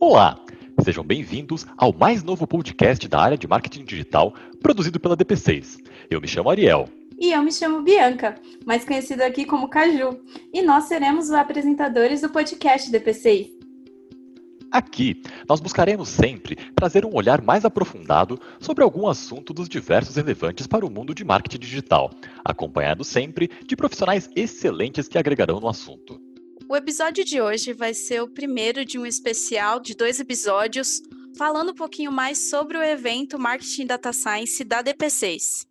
Olá, sejam bem-vindos ao mais novo podcast da área de marketing digital produzido pela DP6. Eu me chamo Ariel. E eu me chamo Bianca, mais conhecida aqui como Caju, e nós seremos os apresentadores do podcast DP6. Aqui, nós buscaremos sempre trazer um olhar mais aprofundado sobre algum assunto dos diversos relevantes para o mundo de marketing digital, acompanhado sempre de profissionais excelentes que agregarão no assunto. O episódio de hoje vai ser o primeiro de um especial de dois episódios, falando um pouquinho mais sobre o evento Marketing Data Science da DP6.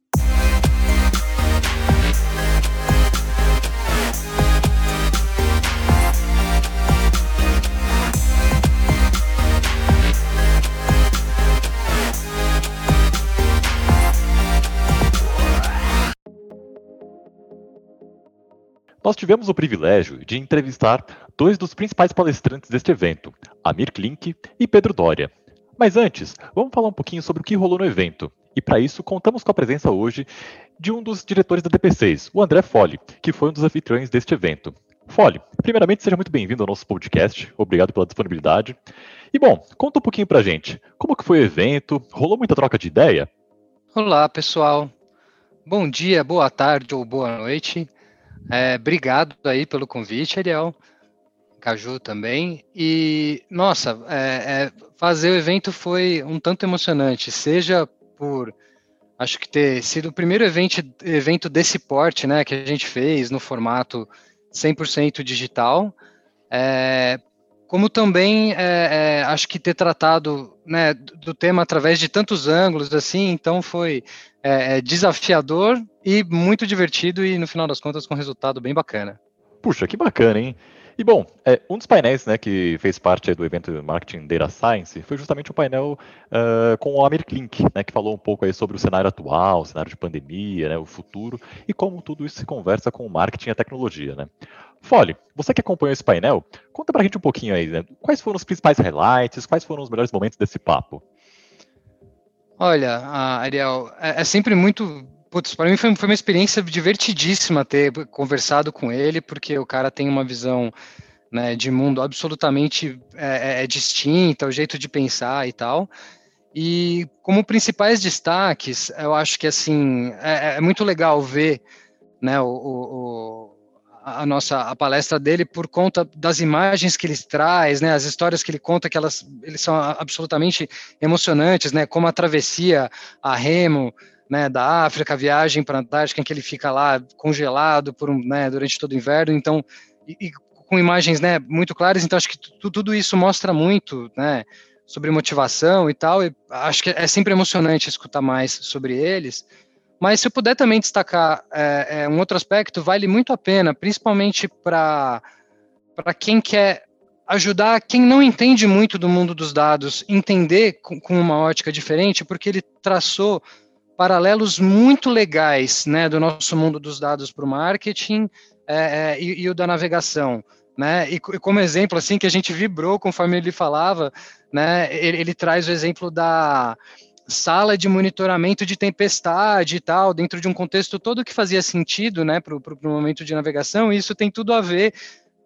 Nós tivemos o privilégio de entrevistar dois dos principais palestrantes deste evento, Amir Klink e Pedro Doria. Mas antes, vamos falar um pouquinho sobre o que rolou no evento. E para isso, contamos com a presença hoje de um dos diretores da DP6, o André Fole, que foi um dos anfitriões deste evento. Fole, primeiramente seja muito bem-vindo ao nosso podcast, obrigado pela disponibilidade. E bom, conta um pouquinho pra gente, como que foi o evento, rolou muita troca de ideia? Olá, pessoal. Bom dia, boa tarde ou boa noite. É, obrigado aí pelo convite, Ariel. Caju também. E, nossa, é, é, fazer o evento foi um tanto emocionante, seja por acho que ter sido o primeiro evento, evento desse porte, né, que a gente fez no formato 100% digital, é, como também é, é, acho que ter tratado né, do tema através de tantos ângulos assim, então foi é, é, desafiador e muito divertido e no final das contas com um resultado bem bacana. Puxa, que bacana, hein? E bom, é, um dos painéis né, que fez parte do evento Marketing Data Science foi justamente o um painel uh, com o Amir Klink, né, que falou um pouco aí sobre o cenário atual, o cenário de pandemia, né, o futuro e como tudo isso se conversa com o marketing e a tecnologia. Né. Fole, você que acompanhou esse painel, conta pra gente um pouquinho aí, né, quais foram os principais highlights, quais foram os melhores momentos desse papo? Olha, Ariel, é, é sempre muito Putz, para mim foi, foi, uma experiência divertidíssima ter conversado com ele, porque o cara tem uma visão né, de mundo absolutamente é, é, é distinta, o jeito de pensar e tal. E como principais destaques, eu acho que assim é, é muito legal ver né, o, o, a nossa a palestra dele por conta das imagens que ele traz, né, as histórias que ele conta que elas eles são absolutamente emocionantes, né, como a travessia a remo, né, da África, a viagem para a Antártica, em que ele fica lá congelado por um, né, durante todo o inverno, então e, e com imagens, né, muito claras. Então acho que tudo isso mostra muito, né, sobre motivação e tal. E acho que é sempre emocionante escutar mais sobre eles. Mas se eu puder também destacar é, é, um outro aspecto, vale muito a pena, principalmente para quem quer ajudar quem não entende muito do mundo dos dados, entender com, com uma ótica diferente, porque ele traçou paralelos muito legais né, do nosso mundo dos dados para o marketing é, é, e, e, o da navegação. Né? E, e, como exemplo, assim, que a gente vibrou conforme ele falava, né, ele, ele traz o exemplo da sala de monitoramento de tempestade e tal, dentro de um contexto todo que fazia sentido né, para o momento de navegação, e isso tem tudo a ver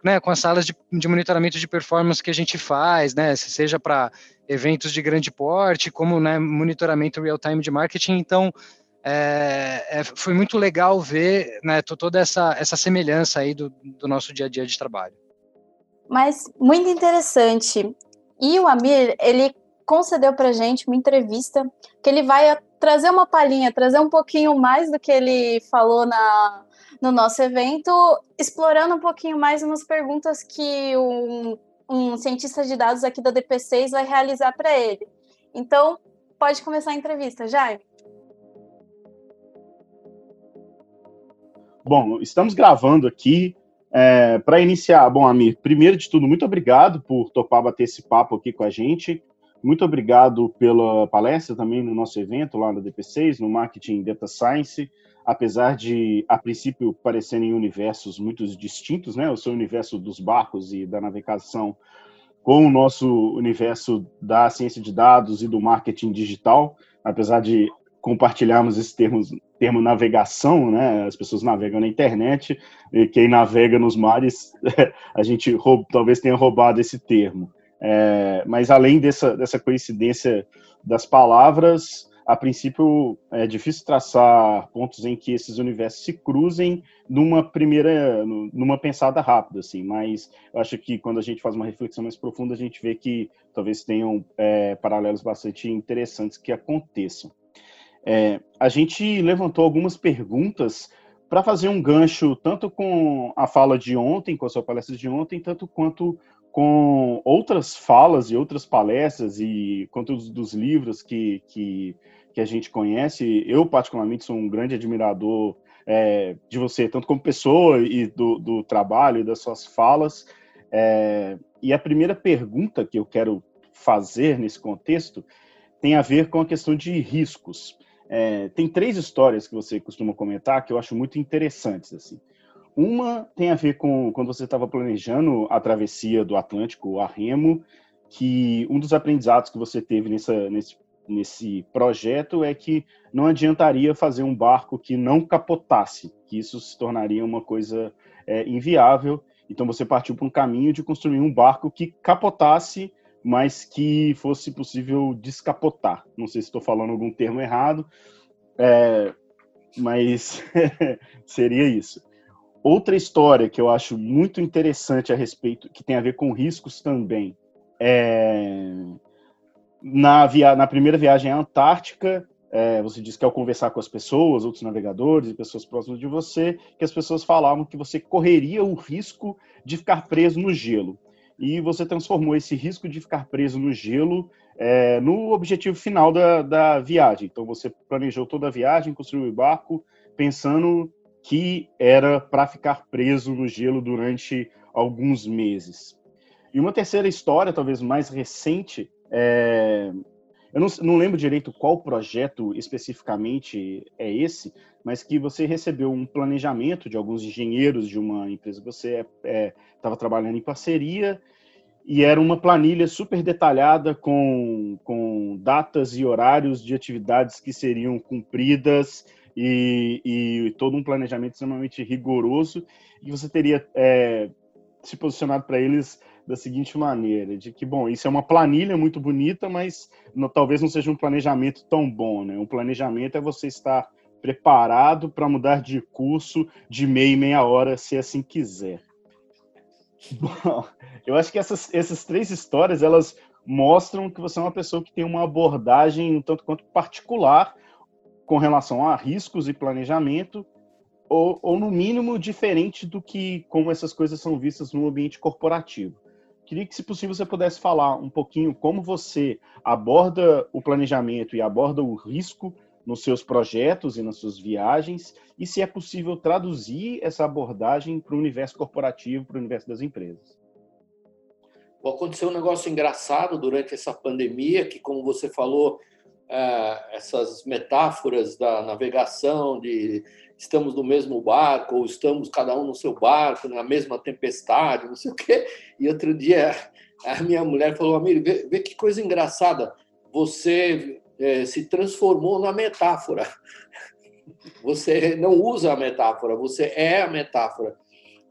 né, com as salas de, de, monitoramento de performance que a gente faz, né, seja para eventos de grande porte, como né, monitoramento real-time de marketing. Então, é, é, foi muito legal ver né, toda essa, essa semelhança aí do, do nosso dia a dia de trabalho. Mas muito interessante. E o Amir, ele concedeu para gente uma entrevista que ele vai trazer uma palhinha, trazer um pouquinho mais do que ele falou na, no nosso evento, explorando um pouquinho mais umas perguntas que um, um cientista de dados aqui da DP6 vai realizar para ele. Então, pode começar a entrevista, Jaime. Bom, estamos gravando aqui é, para iniciar. Bom, Amir, primeiro de tudo, muito obrigado por topar bater esse papo aqui com a gente. Muito obrigado pela palestra também no nosso evento lá na DP6, no Marketing Data Science apesar de, a princípio, parecerem universos muito distintos, né? O seu universo dos barcos e da navegação com o nosso universo da ciência de dados e do marketing digital, apesar de compartilharmos esse termo, termo navegação, né? As pessoas navegam na internet e quem navega nos mares, a gente talvez tenha roubado esse termo. É, mas além dessa, dessa coincidência das palavras, a princípio é difícil traçar pontos em que esses universos se cruzem numa primeira, numa pensada rápida, assim. Mas eu acho que quando a gente faz uma reflexão mais profunda, a gente vê que talvez tenham é, paralelos bastante interessantes que aconteçam. É, a gente levantou algumas perguntas para fazer um gancho tanto com a fala de ontem, com a sua palestra de ontem, tanto quanto com outras falas e outras palestras e conteúdos dos livros que, que, que a gente conhece. Eu, particularmente, sou um grande admirador é, de você, tanto como pessoa e do, do trabalho das suas falas. É, e a primeira pergunta que eu quero fazer nesse contexto tem a ver com a questão de riscos. É, tem três histórias que você costuma comentar que eu acho muito interessantes. assim. Uma tem a ver com quando você estava planejando a travessia do Atlântico a remo, que um dos aprendizados que você teve nessa, nesse, nesse projeto é que não adiantaria fazer um barco que não capotasse, que isso se tornaria uma coisa é, inviável. Então você partiu para um caminho de construir um barco que capotasse, mas que fosse possível descapotar. Não sei se estou falando algum termo errado, é, mas seria isso. Outra história que eu acho muito interessante a respeito, que tem a ver com riscos também, é na, via, na primeira viagem à Antártica, é, você disse que ao conversar com as pessoas, outros navegadores e pessoas próximas de você, que as pessoas falavam que você correria o risco de ficar preso no gelo. E você transformou esse risco de ficar preso no gelo é, no objetivo final da, da viagem. Então você planejou toda a viagem, construiu o barco, pensando que era para ficar preso no gelo durante alguns meses. E uma terceira história, talvez mais recente, é... eu não, não, lembro direito qual projeto especificamente é esse, mas que você recebeu um planejamento de alguns engenheiros de uma empresa você estava é, trabalhando em parceria, e era uma planilha super detalhada com, com datas e horários de atividades que seriam cumpridas e, e todo um planejamento extremamente rigoroso, e você teria é, se posicionado para eles da seguinte maneira, de que, bom, isso é uma planilha muito bonita, mas no, talvez não seja um planejamento tão bom, né? Um planejamento é você estar preparado para mudar de curso de meia e meia hora, se assim quiser. Bom, eu acho que essas, essas três histórias, elas mostram que você é uma pessoa que tem uma abordagem um tanto quanto particular com relação a riscos e planejamento, ou, ou, no mínimo diferente do que como essas coisas são vistas no ambiente corporativo. Queria que, se possível, você pudesse falar um pouquinho como você aborda o planejamento e aborda o risco nos seus projetos e nas suas viagens, e se é possível traduzir essa abordagem para o universo corporativo, para o universo das empresas. Aconteceu um negócio engraçado durante essa pandemia, que, como você falou, essas metáforas da navegação, de estamos no mesmo barco, ou estamos cada um no seu barco, na mesma tempestade, não sei o quê. E outro dia a minha mulher falou, amigo, vê, vê que coisa engraçada, você é, se transformou na metáfora. Você não usa a metáfora, você é a metáfora.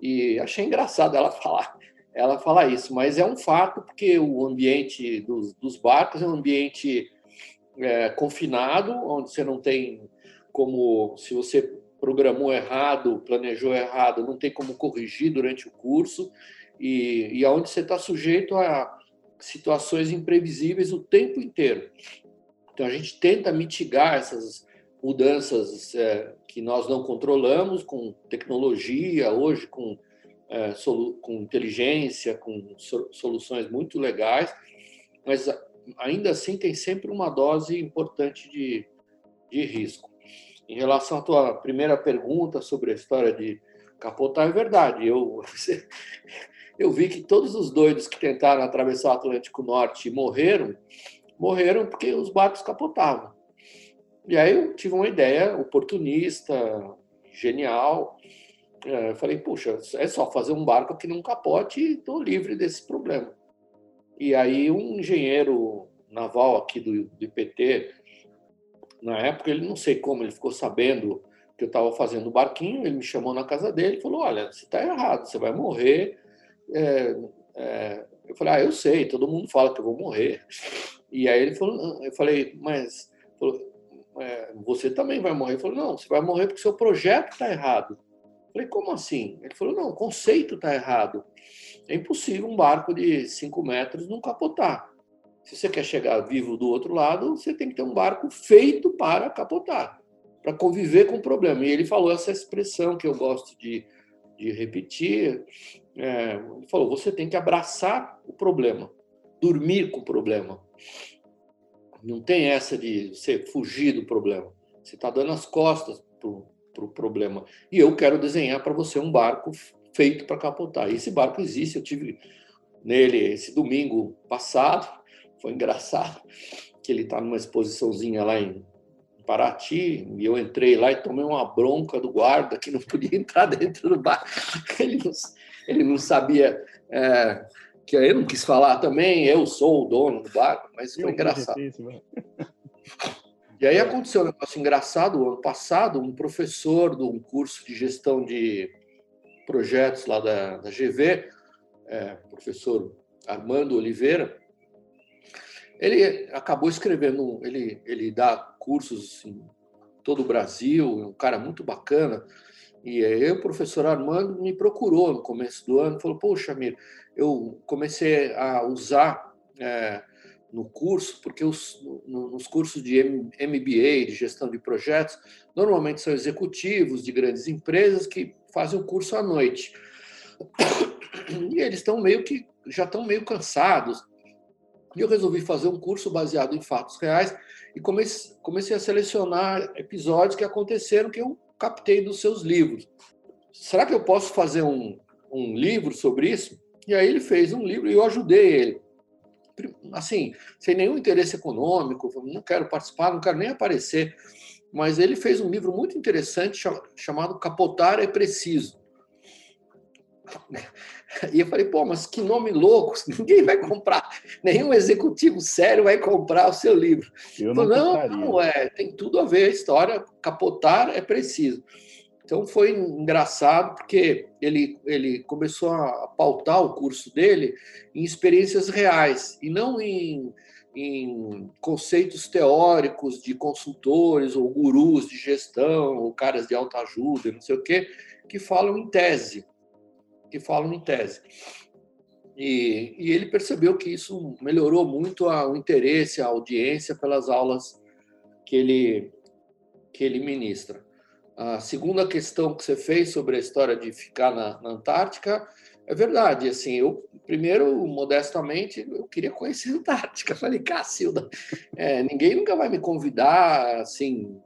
E achei engraçado ela falar, ela falar isso, mas é um fato porque o ambiente dos, dos barcos é um ambiente é, confinado, onde você não tem como, se você programou errado, planejou errado, não tem como corrigir durante o curso, e, e onde você está sujeito a situações imprevisíveis o tempo inteiro. Então a gente tenta mitigar essas mudanças é, que nós não controlamos com tecnologia, hoje com, é, com inteligência, com soluções muito legais, mas ainda assim tem sempre uma dose importante de, de risco. Em relação à tua primeira pergunta sobre a história de capotar, é verdade. Eu, eu vi que todos os doidos que tentaram atravessar o Atlântico Norte e morreram, morreram porque os barcos capotavam. E aí eu tive uma ideia oportunista, genial. É, eu falei, puxa, é só fazer um barco que não capote e estou livre desse problema. E aí um engenheiro naval aqui do, do IPT, na época, ele não sei como, ele ficou sabendo que eu estava fazendo o barquinho, ele me chamou na casa dele e falou, olha, você está errado, você vai morrer, é, é, Eu falei, ah, eu sei, todo mundo fala que eu vou morrer. E aí ele falou, eu falei, mas falou, é, você também vai morrer. Ele falou, não, você vai morrer porque seu projeto está errado. Eu falei, como assim? Ele falou, não, o conceito está errado. É impossível um barco de 5 metros não capotar. Se você quer chegar vivo do outro lado, você tem que ter um barco feito para capotar, para conviver com o problema. E ele falou essa expressão que eu gosto de, de repetir. É, ele falou: você tem que abraçar o problema, dormir com o problema. Não tem essa de você fugir do problema. Você está dando as costas para o pro problema. E eu quero desenhar para você um barco feito para capotar. E esse barco existe, eu tive nele esse domingo passado, foi engraçado, que ele está numa exposiçãozinha lá em Paraty, e eu entrei lá e tomei uma bronca do guarda que não podia entrar dentro do barco. Ele não, ele não sabia é, que eu não quis falar também, eu sou o dono do barco, mas foi engraçado. E aí aconteceu um negócio engraçado. Ano passado, um professor de um curso de gestão de projetos lá da, da GV, é, professor Armando Oliveira, ele acabou escrevendo, ele, ele dá cursos em todo o Brasil, é um cara muito bacana. E aí o professor Armando me procurou no começo do ano, falou: Poxa, Mir, eu comecei a usar é, no curso, porque os, no, nos cursos de MBA, de gestão de projetos, normalmente são executivos de grandes empresas que fazem o curso à noite. E eles estão meio que já estão meio cansados. E eu resolvi fazer um curso baseado em fatos reais e comecei, comecei a selecionar episódios que aconteceram que eu captei dos seus livros. Será que eu posso fazer um, um livro sobre isso? E aí ele fez um livro e eu ajudei ele. Assim, sem nenhum interesse econômico, não quero participar, não quero nem aparecer. Mas ele fez um livro muito interessante chamado Capotar é Preciso. E eu falei, pô, mas que nome louco, ninguém vai comprar, nenhum executivo sério vai comprar o seu livro. Eu não, falei, não, não, é, tem tudo a ver a história, capotar é preciso. Então foi engraçado porque ele, ele começou a pautar o curso dele em experiências reais e não em, em conceitos teóricos de consultores ou gurus de gestão ou caras de alta ajuda, não sei o quê, que falam em tese que falam em tese. E, e ele percebeu que isso melhorou muito a, o interesse, a audiência pelas aulas que ele, que ele ministra. A segunda questão que você fez sobre a história de ficar na, na Antártica é verdade. Assim, eu primeiro, modestamente, eu queria conhecer a Antártica. Falei, Cacilda, é, ninguém nunca vai me convidar, assim,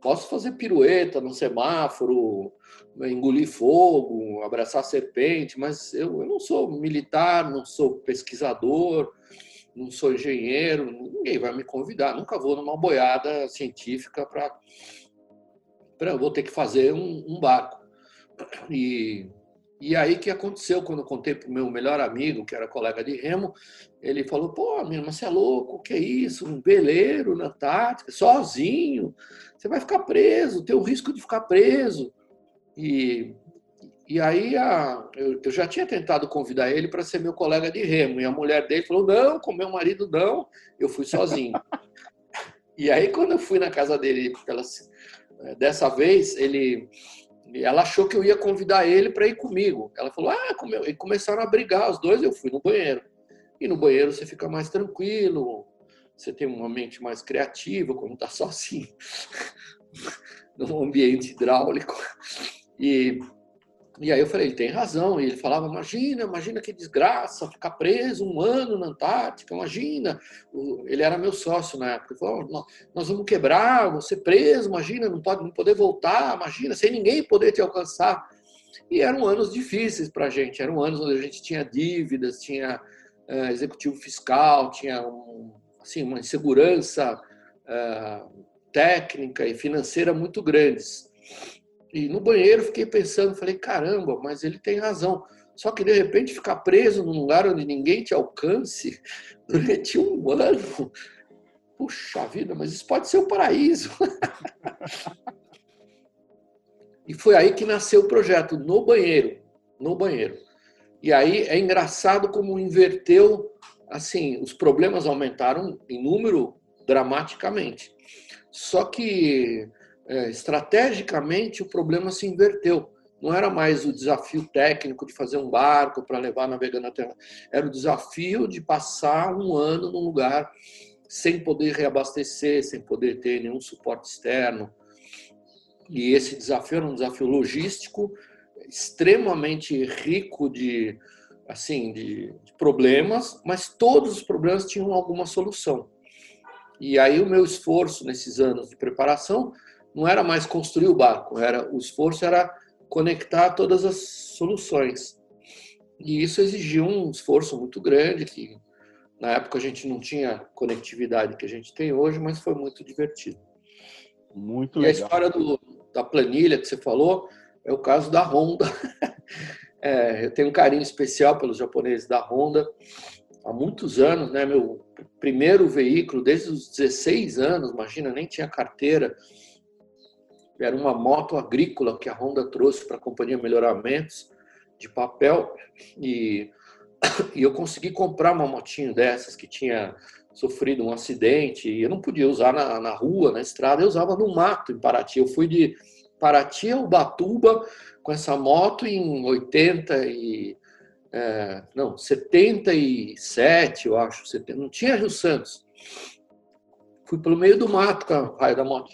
posso fazer pirueta no semáforo, engolir fogo, abraçar serpente, mas eu, eu não sou militar, não sou pesquisador, não sou engenheiro, ninguém vai me convidar, nunca vou numa boiada científica para. Vou ter que fazer um, um barco. E, e aí que aconteceu quando eu contei para o meu melhor amigo, que era colega de remo, ele falou: pô, mas você é louco, o que é isso? Um veleiro na Antártica, sozinho, você vai ficar preso, tem o risco de ficar preso. E, e aí a, eu, eu, já tinha tentado convidar ele para ser meu colega de remo, e a mulher dele falou: não, com meu marido não, eu fui sozinho. e aí, quando eu fui na casa dele, pela, eh, dessa vez, ele. Ela achou que eu ia convidar ele para ir comigo. Ela falou: Ah, e começaram a brigar os dois. Eu fui no banheiro. E no banheiro você fica mais tranquilo, você tem uma mente mais criativa quando está sozinho, num ambiente hidráulico. E, e aí eu falei, ele tem razão. E ele falava, imagina, imagina que desgraça, ficar preso um ano na Antártica, imagina. Ele era meu sócio na época. Ele falou, nós vamos quebrar, ser preso, imagina, não pode não poder voltar, imagina, sem ninguém poder te alcançar. E eram anos difíceis para a gente, eram anos onde a gente tinha dívidas, tinha uh, executivo fiscal, tinha um, assim, uma insegurança uh, técnica e financeira muito grandes. E no banheiro fiquei pensando, falei, caramba, mas ele tem razão. Só que de repente ficar preso num lugar onde ninguém te alcance durante um ano, puxa vida, mas isso pode ser o um paraíso. e foi aí que nasceu o projeto, no banheiro, no banheiro. E aí é engraçado como inverteu, assim, os problemas aumentaram em número dramaticamente. Só que é, estrategicamente o problema se inverteu. Não era mais o desafio técnico de fazer um barco para levar navegando na Terra, era o desafio de passar um ano num lugar sem poder reabastecer, sem poder ter nenhum suporte externo. E esse desafio era um desafio logístico extremamente rico de assim de, de problemas, mas todos os problemas tinham alguma solução. E aí o meu esforço nesses anos de preparação não era mais construir o barco, era o esforço era conectar todas as soluções. E isso exigiu um esforço muito grande que na época a gente não tinha conectividade que a gente tem hoje, mas foi muito divertido. Muito e legal. a história do, da planilha que você falou é o caso da Honda. É, eu tenho um carinho especial pelos japoneses da Honda. Há muitos anos, né? Meu primeiro veículo, desde os 16 anos, imagina, nem tinha carteira. Era uma moto agrícola que a Honda trouxe para a companhia Melhoramentos de papel. E, e eu consegui comprar uma motinho dessas que tinha sofrido um acidente e eu não podia usar na, na rua, na estrada, eu usava no mato em Paraty. Eu fui de Paraty a Ubatuba com essa moto em 80 e é, não, 77, eu acho, 70, não tinha Rio Santos. Fui pelo meio do mato com a raio da moto.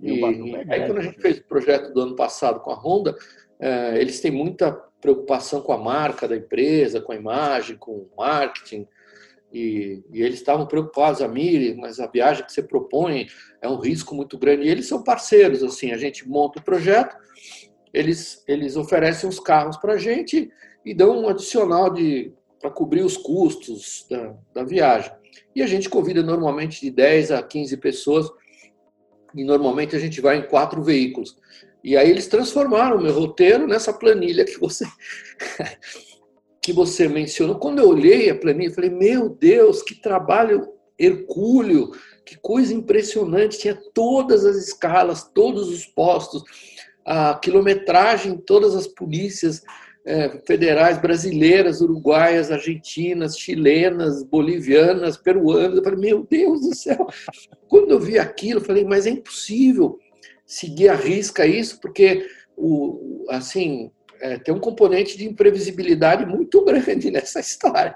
E, aí quando a gente fez o projeto do ano passado com a Honda, é, eles têm muita preocupação com a marca da empresa, com a imagem, com o marketing. E, e, eles estavam preocupados, a Miri, mas a viagem que você propõe é um risco muito grande. E eles são parceiros, assim, a gente monta o projeto, eles, eles oferecem os carros para a gente e dão um adicional de para cobrir os custos da, da viagem. E a gente convida normalmente de 10 a 15 pessoas e normalmente a gente vai em quatro veículos. E aí eles transformaram o meu roteiro nessa planilha que você que você mencionou. Quando eu olhei a planilha, falei: "Meu Deus, que trabalho hercúleo, que coisa impressionante, tinha todas as escalas, todos os postos, a quilometragem, todas as polícias é, federais brasileiras, uruguaias, argentinas, chilenas, bolivianas, peruanas. Eu falei, meu Deus do céu! Quando eu vi aquilo, eu falei, mas é impossível seguir a risca isso, porque o, assim, é, tem um componente de imprevisibilidade muito grande nessa história.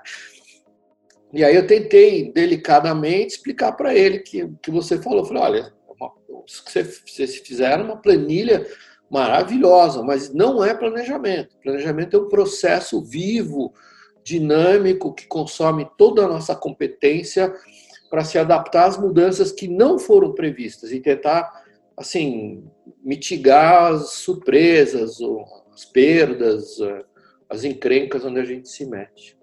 E aí eu tentei delicadamente explicar para ele que que você falou, eu falei, olha, uma, vocês fizeram uma planilha maravilhosa, mas não é planejamento. Planejamento é um processo vivo, dinâmico, que consome toda a nossa competência para se adaptar às mudanças que não foram previstas e tentar, assim, mitigar as surpresas, as perdas, as encrencas onde a gente se mete.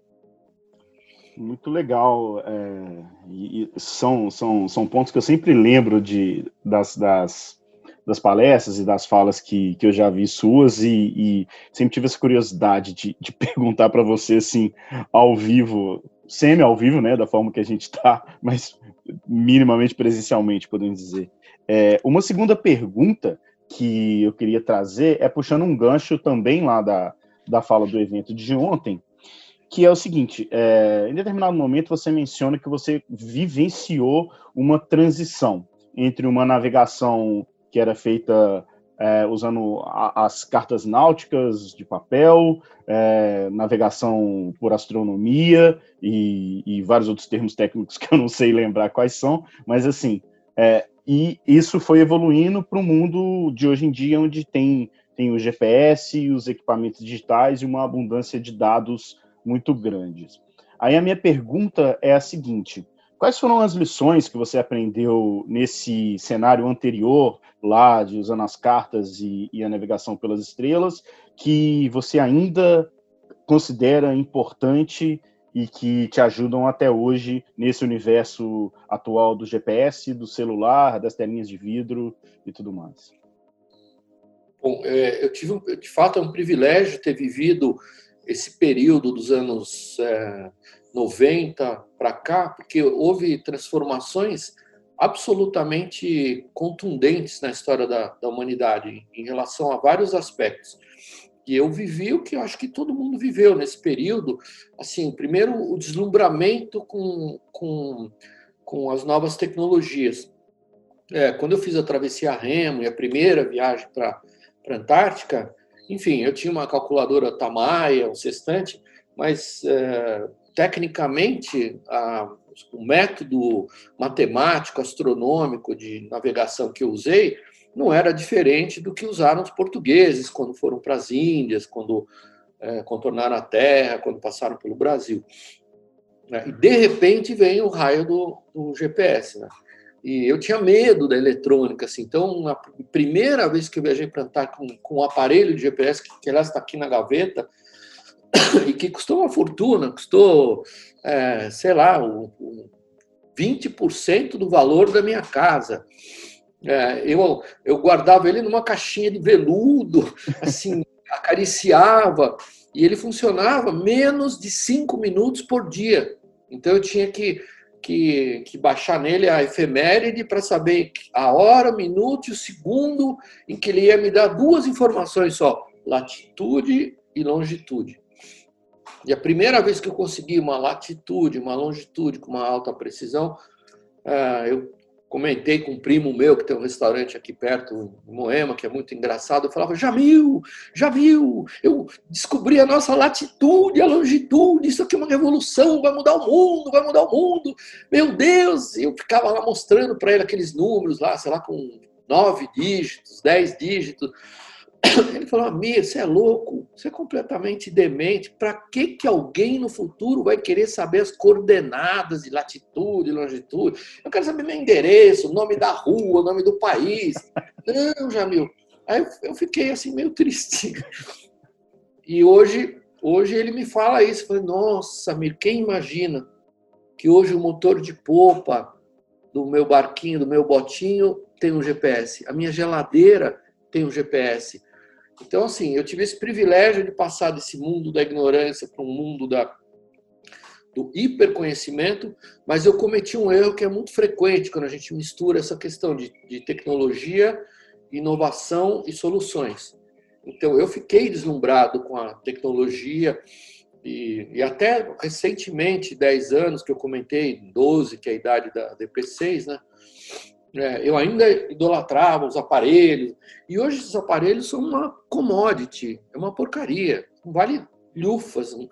Muito legal. É, e, são, são, são pontos que eu sempre lembro de, das, das das palestras e das falas que, que eu já vi suas e, e sempre tive essa curiosidade de, de perguntar para você assim ao vivo, semi ao vivo, né, da forma que a gente está, mas minimamente presencialmente, podemos dizer. É, uma segunda pergunta que eu queria trazer é puxando um gancho também lá da, da fala do evento de ontem, que é o seguinte: é, em determinado momento você menciona que você vivenciou uma transição entre uma navegação que era feita é, usando a, as cartas náuticas de papel, é, navegação por astronomia e, e, vários outros termos técnicos que eu não sei lembrar quais são, mas assim, é, e isso foi evoluindo para o mundo de hoje em dia, onde tem, tem o GPS, os equipamentos digitais e uma abundância de dados muito grandes. Aí a minha pergunta é a seguinte: Quais foram as lições que você aprendeu nesse cenário anterior, lá de usando as cartas e, e, a navegação pelas estrelas, que você ainda considera importante e que te ajudam até hoje nesse universo atual do GPS, do celular, das telinhas de vidro e tudo mais? Bom, é, eu tive, de fato, é um privilégio ter vivido esse período dos anos é, 90 para cá, porque houve transformações absolutamente contundentes na história da, da humanidade em relação a vários aspectos. E eu vivi o que eu acho que todo mundo viveu nesse período. Assim, primeiro, o deslumbramento com, com, com as novas tecnologias. É, quando eu fiz a travessia remo e a primeira viagem para a Antártica, enfim, eu tinha uma calculadora Tamaia, um sextante, mas é, tecnicamente a, o método matemático, astronômico de navegação que eu usei não era diferente do que usaram os portugueses quando foram para as Índias, quando é, contornaram a Terra, quando passaram pelo Brasil. Né? E de repente vem o raio do, do GPS. Né? E eu tinha medo da eletrônica, assim. Então, na primeira vez que eu viajei para Antártica com, com um aparelho de GPS, que, que aliás está aqui na gaveta, e que custou uma fortuna, custou, é, sei lá, um, um 20% do valor da minha casa. É, eu, eu guardava ele numa caixinha de veludo, assim, acariciava, e ele funcionava menos de cinco minutos por dia. Então eu tinha que, que, que baixar nele a efeméride para saber a hora, o minuto e o segundo em que ele ia me dar duas informações só: latitude e longitude. E a primeira vez que eu consegui uma latitude, uma longitude com uma alta precisão, é, eu comentei com um primo meu que tem um restaurante aqui perto, em Moema, que é muito engraçado. Eu falava, Jamil, Jamil, eu descobri a nossa latitude, a longitude, isso aqui é uma revolução, vai mudar o mundo, vai mudar o mundo. Meu Deus! E eu ficava lá mostrando para ele aqueles números lá, sei lá, com nove dígitos, dez dígitos. Ele falou: Amir, você é louco, você é completamente demente. Para que, que alguém no futuro vai querer saber as coordenadas de latitude, longitude? Eu quero saber meu endereço, nome da rua, nome do país. Não, Jamil. Aí eu fiquei assim meio triste. E hoje, hoje ele me fala isso. Eu falei: Nossa, Amir, quem imagina que hoje o motor de popa do meu barquinho, do meu botinho, tem um GPS? A minha geladeira tem um GPS então, assim, eu tive esse privilégio de passar desse mundo da ignorância para um mundo da, do hiperconhecimento, mas eu cometi um erro que é muito frequente quando a gente mistura essa questão de, de tecnologia, inovação e soluções. Então, eu fiquei deslumbrado com a tecnologia e, e, até recentemente, 10 anos que eu comentei, 12, que é a idade da DP6, né? É, eu ainda idolatrava os aparelhos, e hoje esses aparelhos são uma commodity, é uma porcaria, não vale lufas. Um,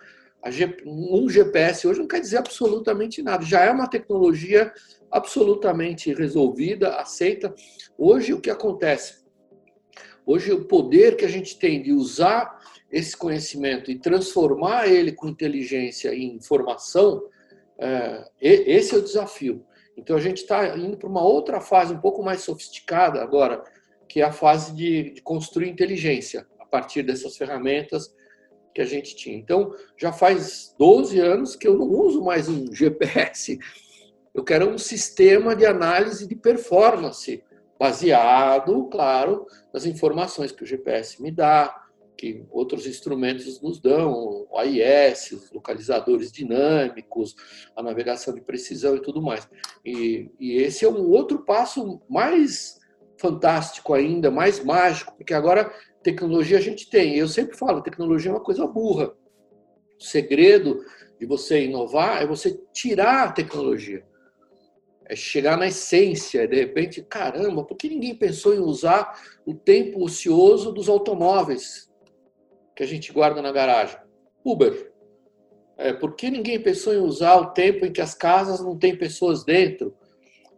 um GPS hoje não quer dizer absolutamente nada, já é uma tecnologia absolutamente resolvida, aceita. Hoje o que acontece? Hoje o poder que a gente tem de usar esse conhecimento e transformar ele com inteligência em informação, é, esse é o desafio. Então a gente está indo para uma outra fase um pouco mais sofisticada agora, que é a fase de, de, construir inteligência a partir dessas ferramentas que a gente tinha. Então já faz 12 anos que eu não uso mais um GPS, eu quero um sistema de análise de performance baseado, claro, nas informações que o GPS me dá, que outros instrumentos nos dão, o AIS, os localizadores dinâmicos, a navegação de precisão e tudo mais. E, e, esse é um outro passo mais fantástico ainda, mais mágico, porque agora tecnologia a gente tem. Eu sempre falo, tecnologia é uma coisa burra. O segredo de você inovar é você tirar a tecnologia. É chegar na essência, de repente, caramba, por que ninguém pensou em usar o tempo ocioso dos automóveis? Que a gente guarda na garagem? Uber. É, por que ninguém pensou em usar o tempo em que as casas não têm pessoas dentro?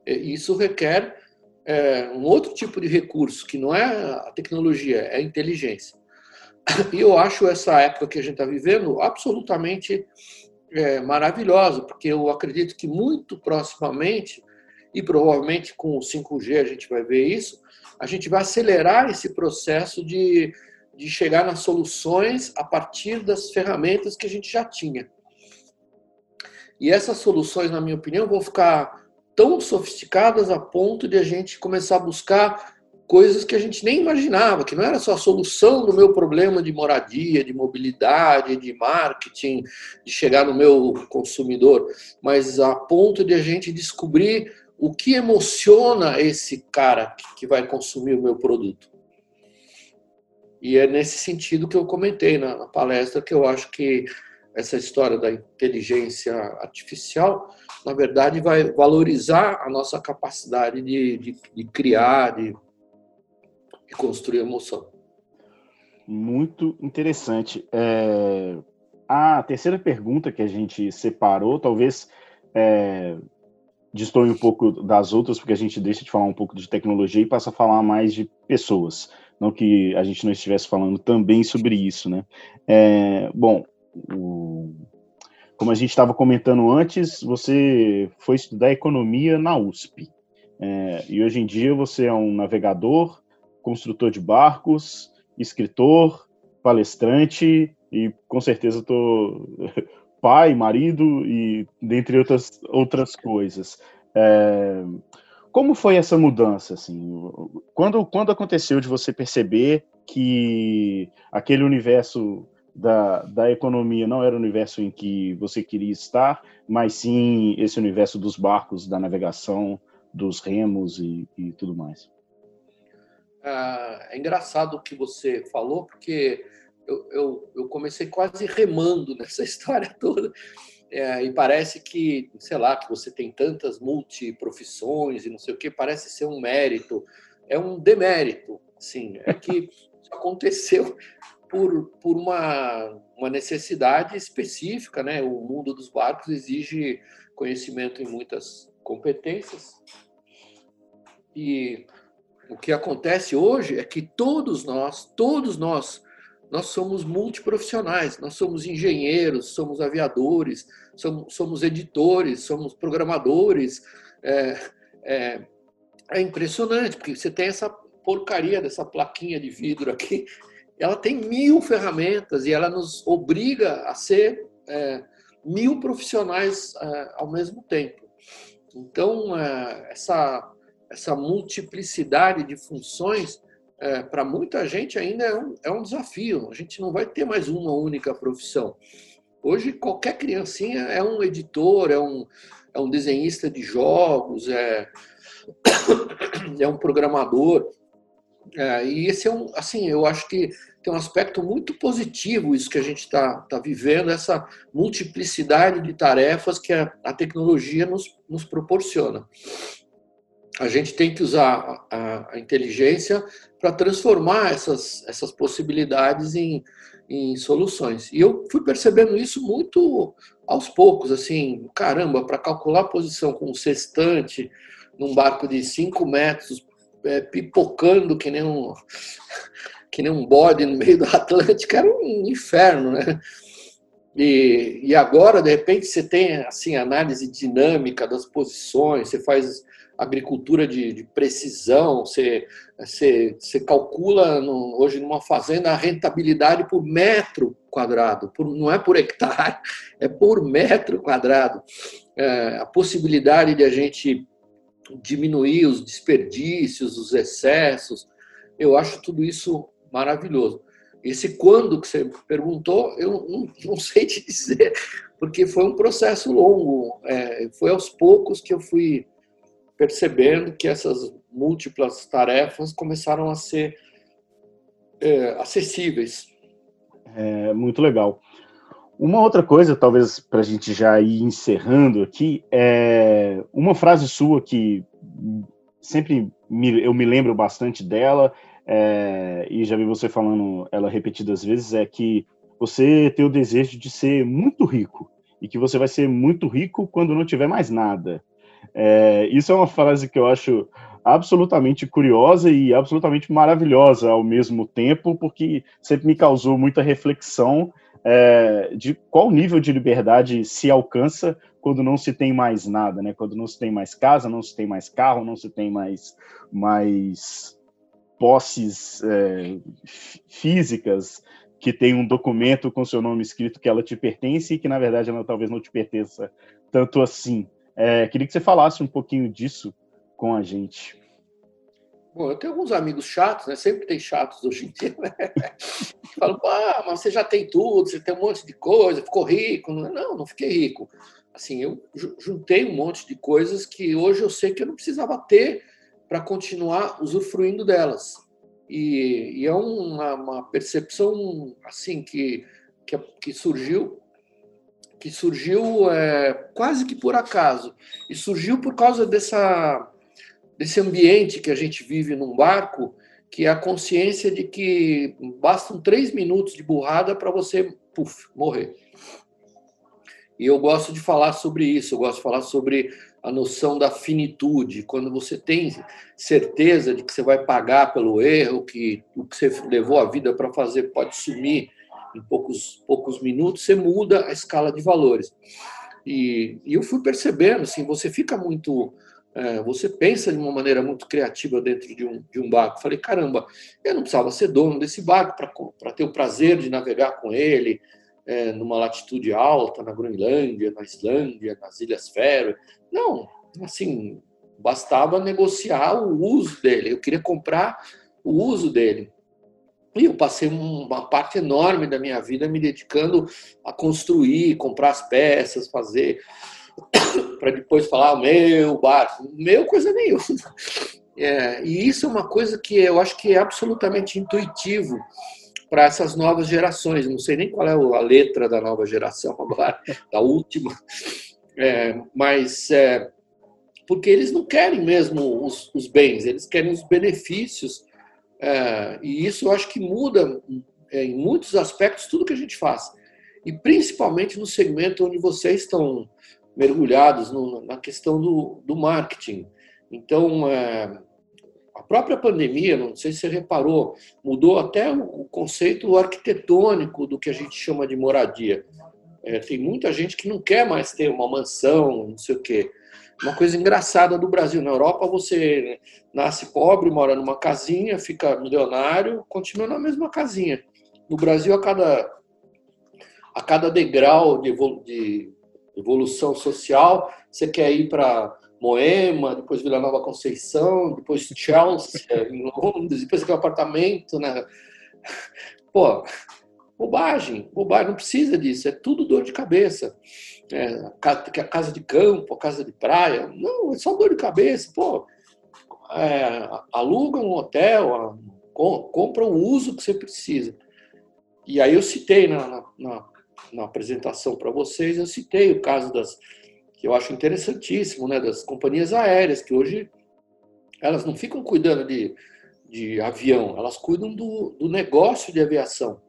É, isso requer é, um outro tipo de recurso, que não é a tecnologia, é a inteligência. E eu acho essa época que a gente está vivendo absolutamente é, maravilhosa, porque eu acredito que muito proximamente, e provavelmente com o 5G a gente vai ver isso, a gente vai acelerar esse processo de de chegar nas soluções a partir das ferramentas que a gente já tinha. E essas soluções, na minha opinião, vão ficar tão sofisticadas a ponto de a gente começar a buscar coisas que a gente nem imaginava, que não era só a solução do meu problema de moradia, de mobilidade, de marketing, de chegar no meu consumidor, mas a ponto de a gente descobrir o que emociona esse cara que vai consumir o meu produto. E é nesse sentido que eu comentei na, na palestra que eu acho que essa história da inteligência artificial, na verdade, vai valorizar a nossa capacidade de, de, de criar, de, de, construir emoção. Muito interessante. É... A terceira pergunta que a gente separou, talvez é, um pouco das outras, porque a gente deixa de falar um pouco de tecnologia e passa a falar mais de pessoas. Não que a gente não estivesse falando também sobre isso, né? É, bom, o, como a gente estava comentando antes, você foi estudar economia na USP. É, e hoje em dia você é um navegador, construtor de barcos, escritor, palestrante e com certeza estou pai, marido e dentre outras outras coisas. É, como foi essa mudança assim? Quando quando aconteceu de você perceber que aquele universo da, da economia não era o universo em que você queria estar, mas sim esse universo dos barcos, da navegação, dos remos e, e tudo mais. É, é engraçado o que você falou, porque eu, eu, eu comecei quase remando nessa história toda. É, e parece que, sei lá, que você tem tantas multiprofissões e não sei o que, parece ser um mérito. É um demérito, sim. É que aconteceu por, por uma, uma necessidade específica, né? O mundo dos barcos exige conhecimento em muitas competências. E o que acontece hoje é que todos nós, todos nós, nós somos multiprofissionais, nós somos engenheiros, somos aviadores, somos, somos editores, somos programadores. É, é, é impressionante, porque você tem essa porcaria dessa plaquinha de vidro aqui ela tem mil ferramentas e ela nos obriga a ser é, mil profissionais é, ao mesmo tempo. Então, é, essa, essa multiplicidade de funções, é, para muita gente ainda é um, é um desafio. A gente não vai ter mais uma única profissão. Hoje, qualquer criancinha é um editor, é um, é um desenhista de jogos, é, é um programador. É, e esse é um, assim, eu acho que tem um aspecto muito positivo isso que a gente está tá vivendo, essa multiplicidade de tarefas que a, a tecnologia nos, nos proporciona. A gente tem que usar a, a inteligência para transformar essas, essas possibilidades em, em soluções. E eu fui percebendo isso muito aos poucos, assim, caramba, para calcular a posição com um sextante num barco de 5 metros é, pipocando que nem um que nem um bode no meio do Atlântico, era um inferno, né? E, e agora, de repente, você tem assim análise dinâmica das posições, você faz agricultura de, de precisão, você, você, você calcula no, hoje numa fazenda a rentabilidade por metro quadrado, por, não é por hectare, é por metro quadrado. É, a possibilidade de a gente diminuir os desperdícios, os excessos. Eu acho tudo isso maravilhoso. Esse quando que você perguntou, eu não, não sei te dizer, porque foi um processo longo. É, foi aos poucos que eu fui percebendo que essas múltiplas tarefas começaram a ser é, acessíveis. É, muito legal. Uma outra coisa, talvez para a gente já ir encerrando aqui, é uma frase sua que sempre me, eu me lembro bastante dela, é, e já vi você falando ela repetidas vezes, é que você tem o desejo de ser muito rico, e que você vai ser muito rico quando não tiver mais nada. É, isso é uma frase que eu acho absolutamente curiosa e absolutamente maravilhosa ao mesmo tempo, porque sempre me causou muita reflexão é, de qual nível de liberdade se alcança quando não se tem mais nada, né? Quando não se tem mais casa, não se tem mais carro, não se tem mais, mais posses é, físicas que tem um documento com seu nome escrito que ela te pertence e que na verdade ela talvez não te pertença tanto assim. É, queria que você falasse um pouquinho disso com a gente. Bom, eu tenho alguns amigos chatos, né? Sempre tem chatos hoje em dia, né? Falam, ah, mas você já tem tudo, você tem um monte de coisa, ficou rico. Não, não fiquei rico. Assim, eu juntei um monte de coisas que hoje eu sei que eu não precisava ter para continuar usufruindo delas. E, e é uma, uma, percepção assim que, que, que surgiu que surgiu é, quase que por acaso. E surgiu por causa dessa desse ambiente que a gente vive num barco que é a consciência de que bastam três minutos de burrada para você puff, morrer. E eu gosto de falar sobre isso, eu gosto de falar sobre a noção da finitude, quando você tem certeza de que você vai pagar pelo erro, que o que você levou a vida para fazer pode sumir em poucos, poucos minutos, você muda a escala de valores. E, e eu fui percebendo, assim, você fica muito. É, você pensa de uma maneira muito criativa dentro de um, de um barco. Falei, caramba, eu não precisava ser dono desse barco para ter o prazer de navegar com ele, é, numa latitude alta, na Groenlândia, na Islândia, nas Ilhas Férreas. Não, assim, bastava negociar o uso dele. Eu queria comprar o uso dele. E eu passei uma parte enorme da minha vida me dedicando a construir, comprar as peças, fazer, para depois falar o meu barco. Meu, coisa nenhuma. É, e isso é uma coisa que eu acho que é absolutamente intuitivo para essas novas gerações. Não sei nem qual é a letra da nova geração agora, da última, é, mas é, porque eles não querem mesmo os, os bens, eles querem os benefícios. É, e isso eu acho que muda é, em muitos aspectos tudo que a gente faz. E principalmente no segmento onde vocês estão mergulhados no, na questão do, do marketing. Então, é, a própria pandemia, não sei se você reparou, mudou até o conceito arquitetônico do que a gente chama de moradia. É, tem muita gente que não quer mais ter uma mansão, não sei o quê. Uma coisa engraçada do Brasil. Na Europa, você nasce pobre, mora numa casinha, fica milionário, continua na mesma casinha. No Brasil, a cada, a cada degrau de, de evolução social, você quer ir para Moema, depois Vila Nova Conceição, depois Chelsea, em Londres, depois aquele apartamento, né? Pô, bobagem, bobagem, não precisa disso, é tudo dor de cabeça. É, a casa de campo, a casa de praia, não, é só dor de cabeça, pô. É, aluga um hotel, compra o uso que você precisa. E aí eu citei na, na, na apresentação para vocês, eu citei o caso das que eu acho interessantíssimo, né, das companhias aéreas, que hoje elas não ficam cuidando de, de avião, elas cuidam do, do negócio de aviação.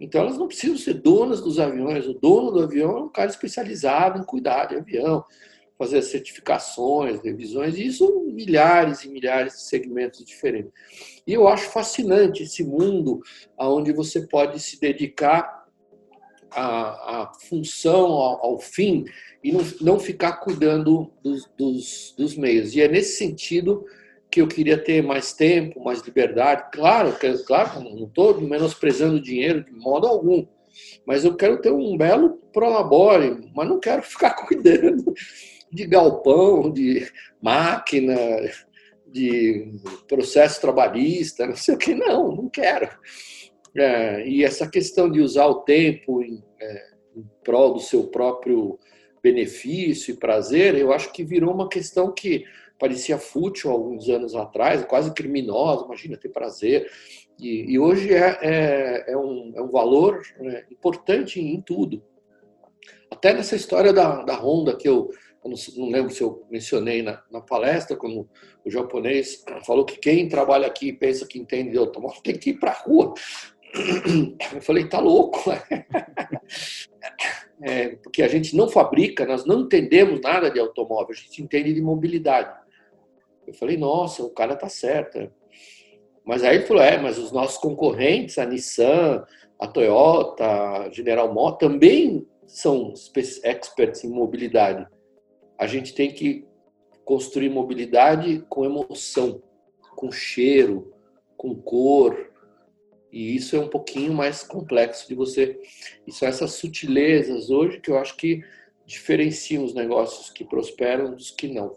Então elas não precisam ser donas dos aviões, o dono do avião é um cara especializado em cuidar de avião, fazer certificações, revisões, e isso milhares e milhares de segmentos diferentes. E eu acho fascinante esse mundo onde você pode se dedicar à, à função, ao, ao fim, e não, não ficar cuidando dos, dos, dos, meios. E é nesse sentido que eu queria ter mais tempo, mais liberdade. Claro, claro não estou menosprezando dinheiro de modo algum, mas eu quero ter um belo prolabore, mas não quero ficar cuidando de galpão, de máquina, de processo trabalhista, não sei o que, não, não quero. É, e essa questão de usar o tempo em, é, em prol do seu próprio benefício e prazer, eu acho que virou uma questão que parecia fútil alguns anos atrás, quase criminosa, imagina ter prazer. E, e hoje é, é, é, um, é um valor né, importante em tudo. Até nessa história da, da Honda, que eu, eu não, não, lembro se eu mencionei na, na, palestra, quando o japonês falou que quem trabalha aqui e pensa que entende de automóvel tem que ir para a rua. Eu falei, tá louco. é, porque a gente não fabrica, nós não entendemos nada de automóvel, a gente entende de mobilidade. Eu falei, nossa, o cara tá certo. Mas aí ele falou, é, mas os nossos concorrentes, a Nissan, a Toyota, a General Motors, também são experts em mobilidade. A gente tem que construir mobilidade com emoção, com cheiro, com cor, e isso é um pouquinho mais complexo de você. E são essas sutilezas hoje que eu acho que diferenciam os negócios que prosperam dos que não.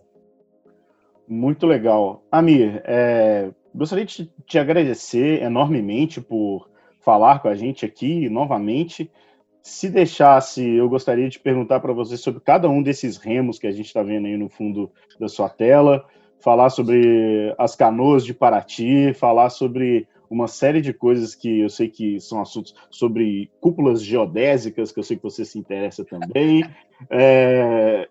Muito legal. Amir, é, gostaria de te agradecer enormemente por falar com a gente aqui novamente. Se deixasse, eu gostaria de perguntar para você sobre cada um desses remos que a gente está vendo aí no fundo da sua tela, falar sobre as canoas de Paraty, falar sobre uma série de coisas que eu sei que são assuntos sobre cúpulas geodésicas, que eu sei que você se interessa também, é,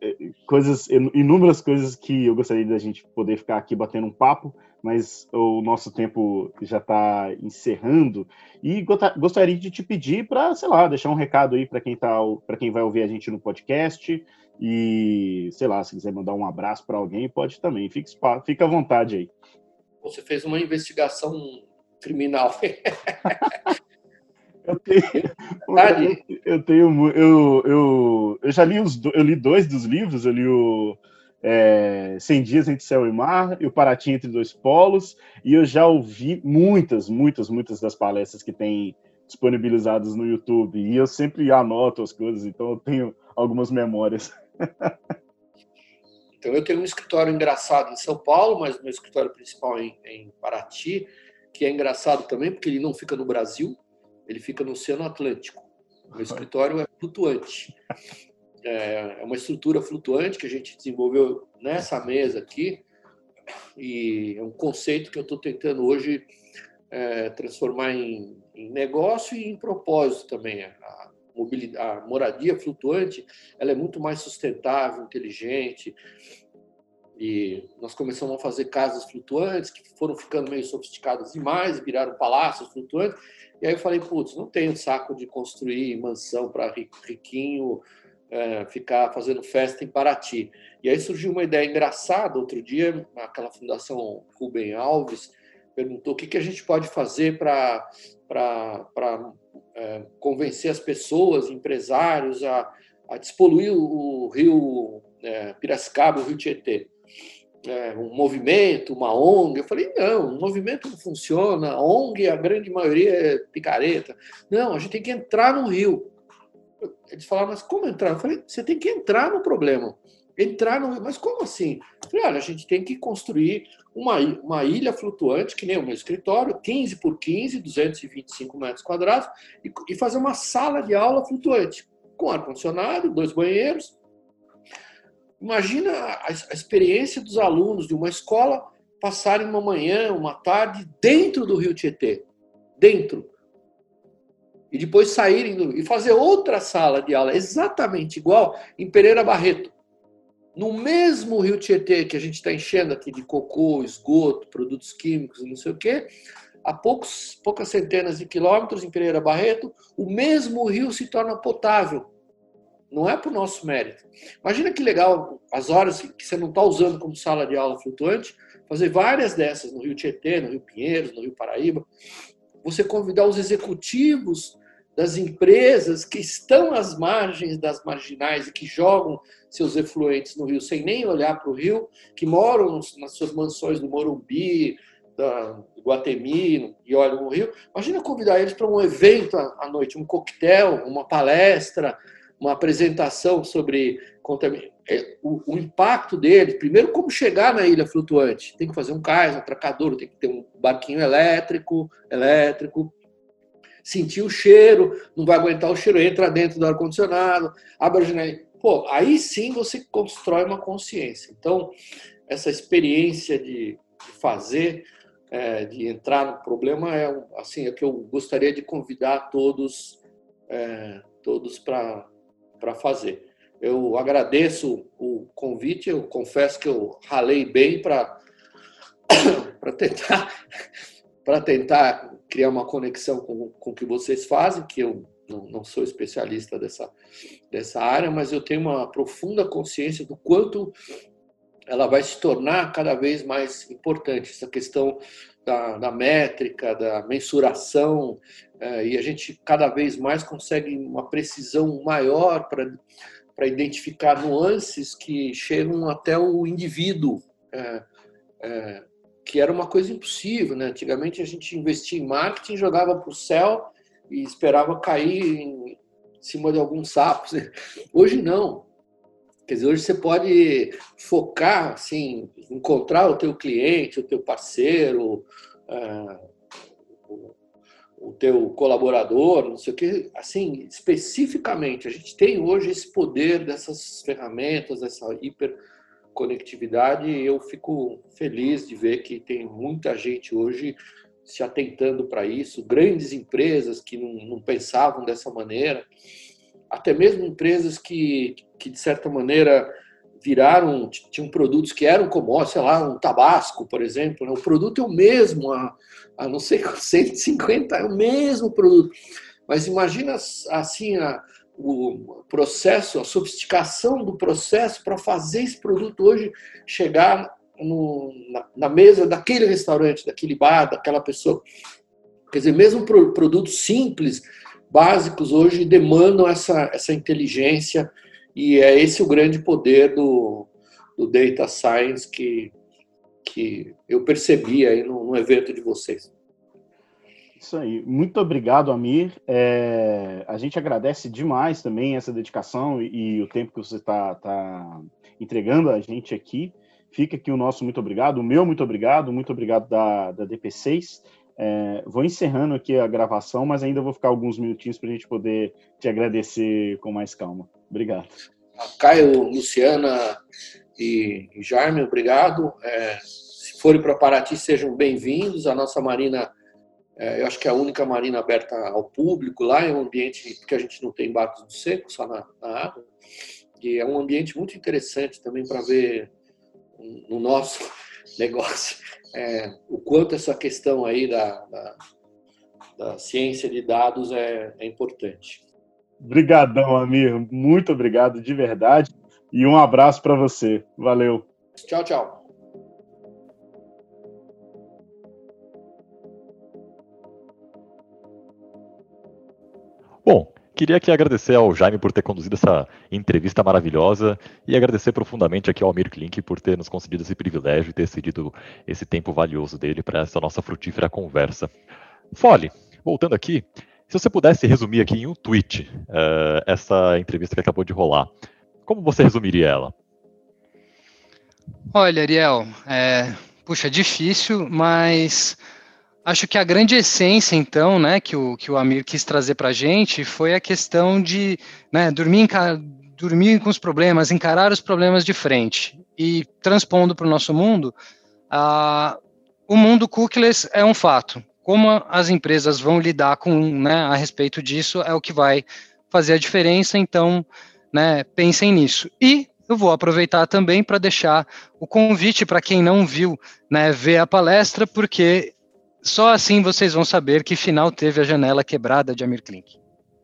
coisas, inúmeras coisas que eu gostaria da gente poder ficar aqui batendo um papo, mas o nosso tempo já está encerrando e gostaria de te pedir para, sei lá, deixar um recado aí para quem tá, para quem vai ouvir a gente no podcast e, sei lá, se quiser mandar um abraço para alguém, pode também. Fique, fica à vontade aí. Você fez uma investigação criminal. eu tenho, eu, tenho eu, eu, eu já li os eu li dois dos livros, eu li o é, 100 Dias Entre Céu e Mar e o Paraty Entre Dois Polos, e eu já ouvi muitas, muitas, muitas das palestras que tem disponibilizadas no YouTube, e eu sempre anoto as coisas, então eu tenho algumas memórias. então, eu tenho um escritório engraçado em São Paulo, mas meu escritório principal é em, em Paraty, que é engraçado também, porque ele não fica no Brasil, ele fica no Oceano Atlântico. Meu escritório é flutuante. É, é uma estrutura flutuante que a gente desenvolveu nessa mesa aqui, e é um conceito que eu estou tentando hoje é, transformar em, em, negócio e em propósito também. A, a moradia flutuante ela é muito mais sustentável, inteligente. E nós começamos a fazer casas flutuantes que foram ficando meio sofisticadas demais, viraram palácios flutuantes. E aí eu falei, putz, não tenho saco de construir mansão para riquinho é, ficar fazendo festa em Paraty. E aí surgiu uma ideia engraçada. Outro dia, aquela fundação Rubem Alves perguntou o que, que a gente pode fazer para é, convencer as pessoas, empresários, a, a despoluir o, rio é, Piracicaba, o rio Tietê. É, um movimento, uma ONG. Eu falei, não, o movimento não funciona, a ONG, a grande maioria é picareta. Não, a gente tem que entrar no rio. Eles falaram, mas como entrar? Eu falei, você tem que entrar no problema. Entrar no rio. Mas como assim? Eu falei, olha, a gente tem que construir uma, uma ilha flutuante, que nem o meu escritório, 15 por 15, 225 metros quadrados, e, e fazer uma sala de aula flutuante, com ar-condicionado, dois banheiros. Imagina a, a experiência dos alunos de uma escola passarem uma manhã, uma tarde dentro do Rio Tietê. Dentro. E depois saírem do, e fazer outra sala de aula exatamente igual em Pereira Barreto no mesmo rio Tietê que a gente está enchendo aqui de cocô, esgoto, produtos químicos, não sei o quê, a poucos, poucas centenas de quilômetros em Pereira Barreto, o mesmo rio se torna potável. Não é por nosso mérito. Imagina que legal as horas que você não está usando como sala de aula flutuante, fazer várias dessas no Rio Tietê, no Rio Pinheiros, no Rio Paraíba. Você convidar os executivos das empresas que estão às margens das marginais e que jogam seus efluentes no rio sem nem olhar para o rio, que moram nas suas mansões do Morumbi, da Guatemi e olham o rio. Imagina convidar eles para um evento à noite, um coquetel, uma palestra, uma apresentação sobre é, o, impacto dele. Primeiro, como chegar na ilha flutuante. Tem que fazer um cais, um atracadouro, tem que ter um barquinho elétrico, elétrico sentir o cheiro, não vai aguentar o cheiro, entra dentro do ar-condicionado, abre a janela. Pô, aí sim você constrói uma consciência. Então, essa experiência de, fazer, é, de entrar no problema, é assim, é que eu gostaria de convidar todos, é, todos para fazer. Eu agradeço o convite, eu confesso que eu ralei bem para tentar para tentar criar uma conexão com, com o que vocês fazem, que eu não, não, sou especialista dessa, dessa área, mas eu tenho uma profunda consciência do quanto ela vai se tornar cada vez mais importante, essa questão da, da métrica, da mensuração, é, e a gente cada vez mais consegue uma precisão maior para identificar nuances que chegam até o indivíduo. É, é, que era uma coisa impossível, né? Antigamente a gente investia em marketing, jogava para o céu e esperava cair em cima de alguns sapos. Né? Hoje não. Quer dizer, hoje você pode focar, assim, encontrar o teu cliente, o teu parceiro, uh, o, teu colaborador, não sei o que, assim, especificamente. A gente tem hoje esse poder dessas ferramentas, dessa hiper conectividade, eu fico feliz de ver que tem muita gente hoje se atentando para isso, grandes empresas que não, não, pensavam dessa maneira, até mesmo empresas que, que de certa maneira viraram, tinham produtos que eram como, sei lá, um tabasco, por exemplo, né? o produto é o mesmo, a, a não sei, 150 é o mesmo produto, mas imagina assim a, o processo, a sofisticação do processo para fazer esse produto hoje chegar no, na, na, mesa daquele restaurante, daquele bar, daquela pessoa. Quer dizer, mesmo pro, produtos simples, básicos, hoje demandam essa, essa inteligência e é esse o grande poder do, do data science que, que eu percebi aí no, no evento de vocês. Isso aí. Muito obrigado, Amir. É, a gente agradece demais também essa dedicação e, e o tempo que você está tá entregando a gente aqui. Fica aqui o nosso muito obrigado, o meu muito obrigado, muito obrigado da, da DP6. É, vou encerrando aqui a gravação, mas ainda vou ficar alguns minutinhos para a gente poder te agradecer com mais calma. Obrigado. Caio, Luciana e Jaime, obrigado. É, se forem para Paraty, sejam bem-vindos. A nossa marina, é, eu acho que é a única marina aberta ao público lá, é um ambiente que a gente não tem barcos do seco, só na, na água. E é um ambiente muito interessante também para ver no nosso negócio é, o quanto essa questão aí da, da, da ciência de dados é, é importante. Obrigadão, Amir. Muito obrigado, de verdade. E um abraço para você. Valeu. Tchau, tchau. Bom, Queria aqui agradecer ao Jaime por ter conduzido essa entrevista maravilhosa e agradecer profundamente aqui ao Amir Klink por ter nos concedido esse privilégio e ter cedido esse tempo valioso dele para essa nossa frutífera conversa. Fole, voltando aqui, se você pudesse resumir aqui em um tweet uh, essa entrevista que acabou de rolar, como você resumiria ela? Olha, Ariel, é, puxa, difícil, mas Acho que a grande essência, então, né, que o, que o Amir quis trazer para a gente foi a questão de né, dormir, dormir com os problemas, encarar os problemas de frente. E transpondo para o nosso mundo, o mundo cookieless é um fato. Como as empresas vão lidar com, né, a respeito disso, é o que vai fazer a diferença. Então, né, pensem nisso. E eu vou aproveitar também para deixar o convite para quem não viu, né, ver a palestra, porque só assim vocês vão saber que final teve a janela quebrada de Amir Klink.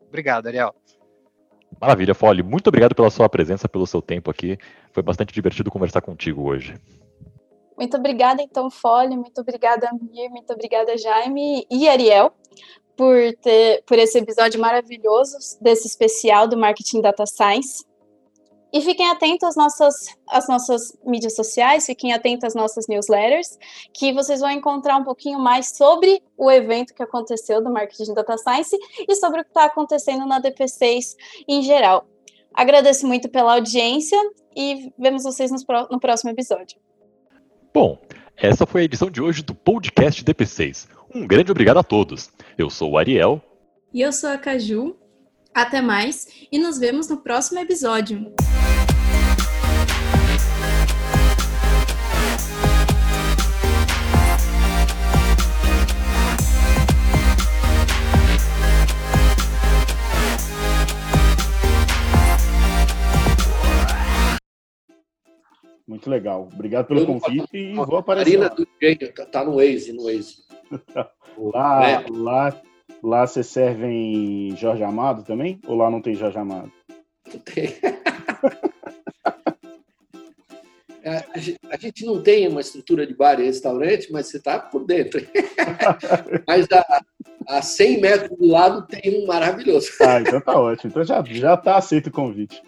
Obrigado, Ariel. Maravilha, Fole. Muito obrigado pela sua presença, pelo seu tempo aqui. Foi bastante divertido conversar contigo hoje. Muito obrigada, então, Fole. Muito obrigada, Amir. Muito obrigada, Jaime e Ariel, por, ter, por esse episódio maravilhoso desse especial do Marketing Data Science. E fiquem atentos às nossas, às nossas mídias sociais, fiquem atentos às nossas newsletters, que vocês vão encontrar um pouquinho mais sobre o evento que aconteceu do Marketing Data Science e sobre o que está acontecendo na DP6 em geral. Agradeço muito pela audiência e vemos vocês no próximo episódio. Bom, essa foi a edição de hoje do podcast DP6. Um grande obrigado a todos. Eu sou o Ariel. E eu sou a Caju. Até mais e nos vemos no próximo episódio. Muito legal. Obrigado pelo convite e vou aparecer. Marina do Gênio, tá, tá no Waze, no Waze. lá, é. lá, lá você servem Jorge Amado também? Ou lá não tem Jorge Amado? Não tem. É, a gente não tem uma estrutura de bar e restaurante, mas você está por dentro. mas a, a 100 metros do lado tem um maravilhoso. Ah, então tá ótimo. Então já, já tá aceito o convite.